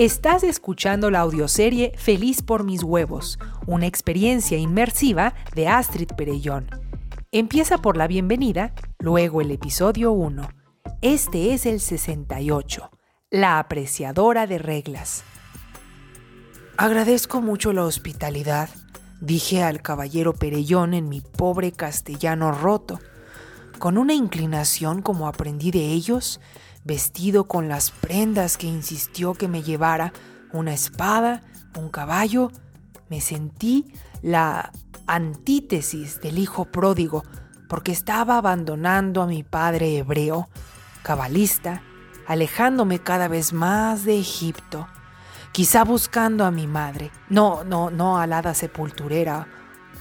Estás escuchando la audioserie Feliz por mis huevos, una experiencia inmersiva de Astrid Perellón. Empieza por la bienvenida, luego el episodio 1. Este es el 68, La apreciadora de reglas. Agradezco mucho la hospitalidad, dije al caballero Perellón en mi pobre castellano roto. Con una inclinación como aprendí de ellos, vestido con las prendas que insistió que me llevara, una espada, un caballo, me sentí la antítesis del hijo pródigo, porque estaba abandonando a mi padre hebreo, cabalista, alejándome cada vez más de Egipto, quizá buscando a mi madre, no, no, no alada sepulturera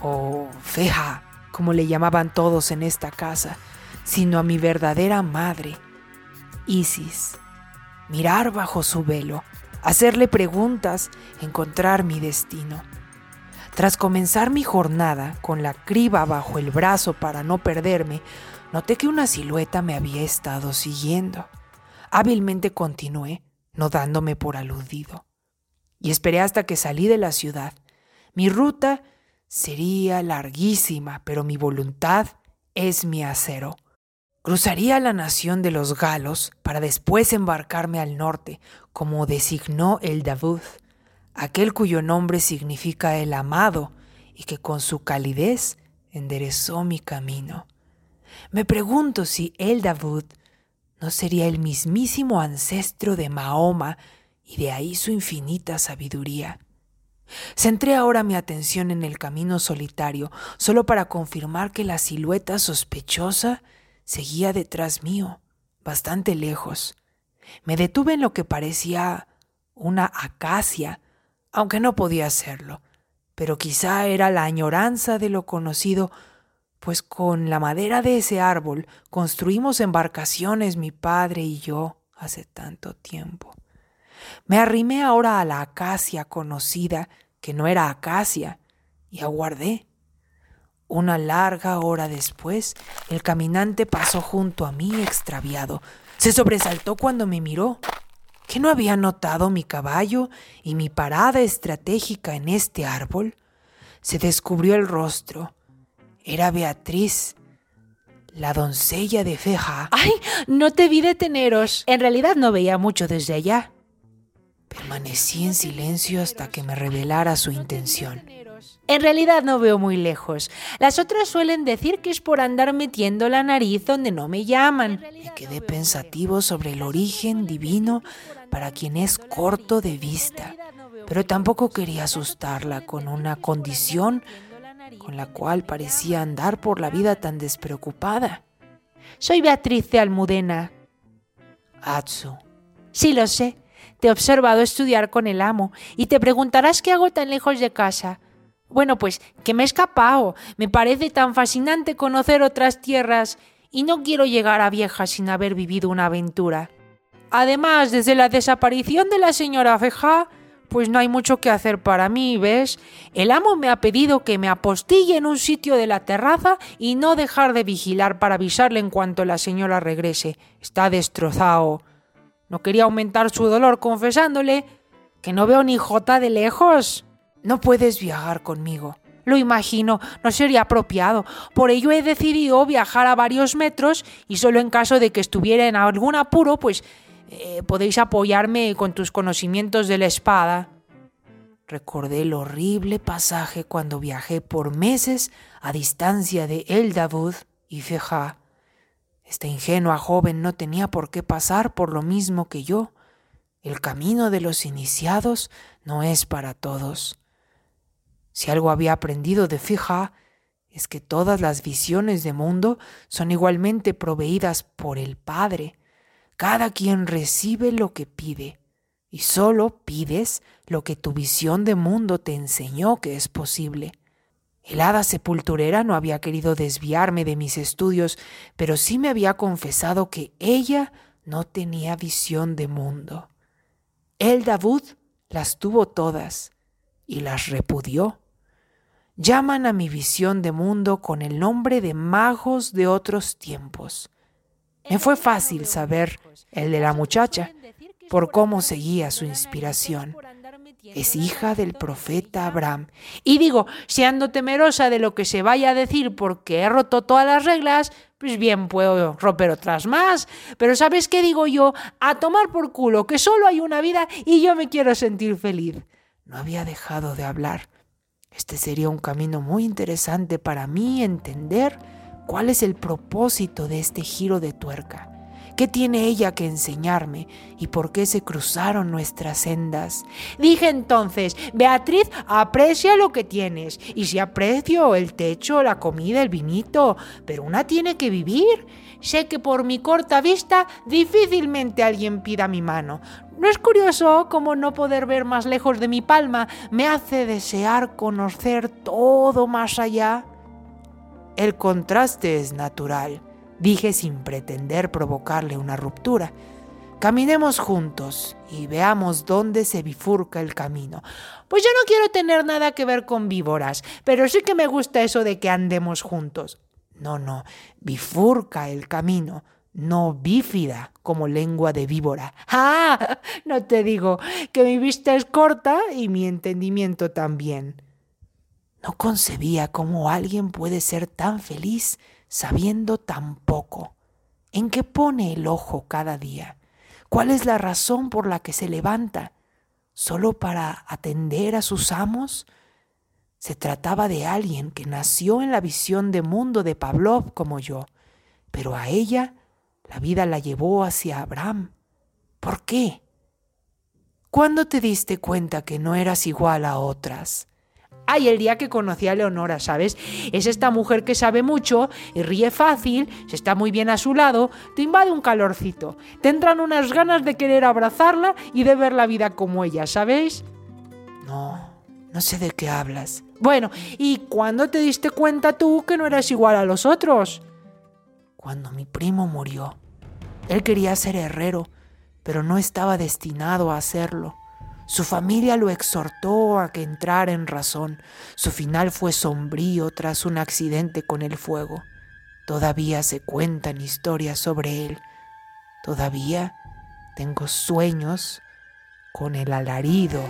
o feja, como le llamaban todos en esta casa, sino a mi verdadera madre, Isis, mirar bajo su velo, hacerle preguntas, encontrar mi destino. Tras comenzar mi jornada con la criba bajo el brazo para no perderme, noté que una silueta me había estado siguiendo. Hábilmente continué, no dándome por aludido. Y esperé hasta que salí de la ciudad. Mi ruta sería larguísima, pero mi voluntad es mi acero. Cruzaría la nación de los galos para después embarcarme al norte, como designó el Davud, aquel cuyo nombre significa el amado y que con su calidez enderezó mi camino. Me pregunto si el Davud no sería el mismísimo ancestro de Mahoma y de ahí su infinita sabiduría. Centré ahora mi atención en el camino solitario, solo para confirmar que la silueta sospechosa seguía detrás mío, bastante lejos. Me detuve en lo que parecía una acacia, aunque no podía hacerlo, pero quizá era la añoranza de lo conocido, pues con la madera de ese árbol construimos embarcaciones mi padre y yo hace tanto tiempo. Me arrimé ahora a la acacia conocida, que no era acacia, y aguardé. Una larga hora después, el caminante pasó junto a mí extraviado. Se sobresaltó cuando me miró. ¿Que no había notado mi caballo y mi parada estratégica en este árbol? Se descubrió el rostro. Era Beatriz, la doncella de Feja. ¡Ay! No te vi deteneros. En realidad no veía mucho desde allá. Permanecí en silencio hasta que me revelara su intención. En realidad no veo muy lejos. Las otras suelen decir que es por andar metiendo la nariz donde no me llaman. Me quedé pensativo sobre el origen divino para quien es corto de vista, pero tampoco quería asustarla con una condición con la cual parecía andar por la vida tan despreocupada. Soy Beatriz de Almudena. Atsu. Sí, lo sé. Te he observado estudiar con el amo y te preguntarás qué hago tan lejos de casa. Bueno, pues que me he escapado. Me parece tan fascinante conocer otras tierras y no quiero llegar a vieja sin haber vivido una aventura. Además, desde la desaparición de la señora Feja, pues no hay mucho que hacer para mí, ¿ves? El amo me ha pedido que me apostille en un sitio de la terraza y no dejar de vigilar para avisarle en cuanto la señora regrese. Está destrozado. No quería aumentar su dolor confesándole que no veo ni jota de lejos. No puedes viajar conmigo. Lo imagino, no sería apropiado. Por ello he decidido viajar a varios metros y solo en caso de que estuviera en algún apuro, pues eh, podéis apoyarme con tus conocimientos de la espada. Recordé el horrible pasaje cuando viajé por meses a distancia de El Davud y Feja. Esta ingenua joven no tenía por qué pasar por lo mismo que yo. El camino de los iniciados no es para todos. Si algo había aprendido de Fija, es que todas las visiones de mundo son igualmente proveídas por el Padre. Cada quien recibe lo que pide, y solo pides lo que tu visión de mundo te enseñó que es posible. El hada sepulturera no había querido desviarme de mis estudios, pero sí me había confesado que ella no tenía visión de mundo. El Davud las tuvo todas y las repudió llaman a mi visión de mundo con el nombre de magos de otros tiempos. Me fue fácil saber el de la muchacha, por cómo seguía su inspiración. Es hija del profeta Abraham. Y digo, si ando temerosa de lo que se vaya a decir porque he roto todas las reglas, pues bien puedo romper otras más. Pero ¿sabes qué digo yo? A tomar por culo, que solo hay una vida y yo me quiero sentir feliz. No había dejado de hablar. Este sería un camino muy interesante para mí entender cuál es el propósito de este giro de tuerca. ¿Qué tiene ella que enseñarme y por qué se cruzaron nuestras sendas? Dije entonces, Beatriz, aprecia lo que tienes. Y si aprecio el techo, la comida, el vinito, pero una tiene que vivir. Sé que por mi corta vista difícilmente alguien pida mi mano. ¿No es curioso cómo no poder ver más lejos de mi palma me hace desear conocer todo más allá? El contraste es natural dije sin pretender provocarle una ruptura. Caminemos juntos y veamos dónde se bifurca el camino. Pues yo no quiero tener nada que ver con víboras, pero sí que me gusta eso de que andemos juntos. No, no, bifurca el camino, no bífida como lengua de víbora. ¡Ah! No te digo que mi vista es corta y mi entendimiento también. No concebía cómo alguien puede ser tan feliz sabiendo tan poco? ¿En qué pone el ojo cada día? ¿Cuál es la razón por la que se levanta? ¿Solo para atender a sus amos? Se trataba de alguien que nació en la visión de mundo de Pavlov como yo, pero a ella la vida la llevó hacia Abraham. ¿Por qué? ¿Cuándo te diste cuenta que no eras igual a otras? Ay, el día que conocí a Leonora, ¿sabes? Es esta mujer que sabe mucho y ríe fácil, se está muy bien a su lado, te invade un calorcito. Te entran unas ganas de querer abrazarla y de ver la vida como ella, ¿sabéis? No, no sé de qué hablas. Bueno, ¿y cuándo te diste cuenta tú que no eras igual a los otros? Cuando mi primo murió. Él quería ser herrero, pero no estaba destinado a hacerlo. Su familia lo exhortó a que entrara en razón. Su final fue sombrío tras un accidente con el fuego. Todavía se cuentan historias sobre él. Todavía tengo sueños con el alarido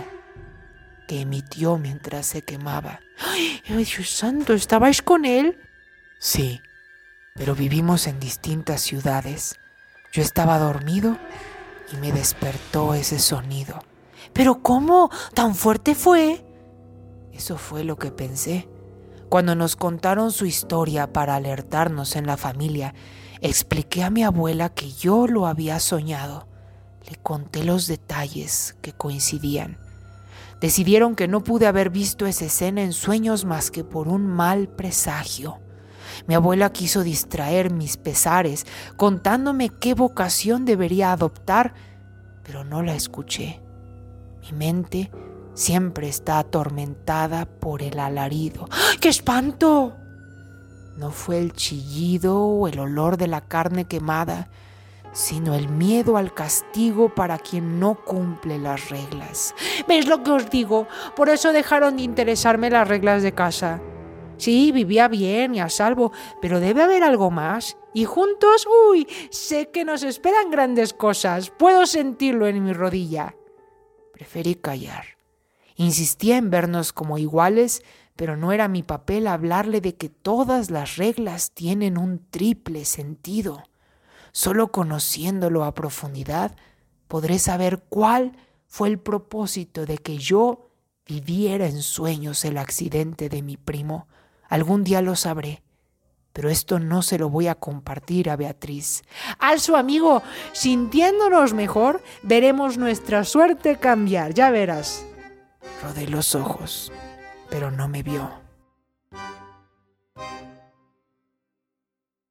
que emitió mientras se quemaba. ¡Ay, Dios santo! ¿Estabais con él? Sí, pero vivimos en distintas ciudades. Yo estaba dormido y me despertó ese sonido. ¿Pero cómo? ¿Tan fuerte fue? Eso fue lo que pensé. Cuando nos contaron su historia para alertarnos en la familia, expliqué a mi abuela que yo lo había soñado. Le conté los detalles que coincidían. Decidieron que no pude haber visto esa escena en sueños más que por un mal presagio. Mi abuela quiso distraer mis pesares, contándome qué vocación debería adoptar, pero no la escuché. Mi mente siempre está atormentada por el alarido. ¡Qué espanto! No fue el chillido o el olor de la carne quemada, sino el miedo al castigo para quien no cumple las reglas. ¿Ves lo que os digo? Por eso dejaron de interesarme las reglas de casa. Sí, vivía bien y a salvo, pero debe haber algo más. Y juntos, uy, sé que nos esperan grandes cosas. Puedo sentirlo en mi rodilla. Preferí callar. Insistía en vernos como iguales, pero no era mi papel hablarle de que todas las reglas tienen un triple sentido. Solo conociéndolo a profundidad podré saber cuál fue el propósito de que yo viviera en sueños el accidente de mi primo. Algún día lo sabré pero esto no se lo voy a compartir a Beatriz. Al su amigo, sintiéndonos mejor, veremos nuestra suerte cambiar, ya verás. Rodé los ojos, pero no me vio.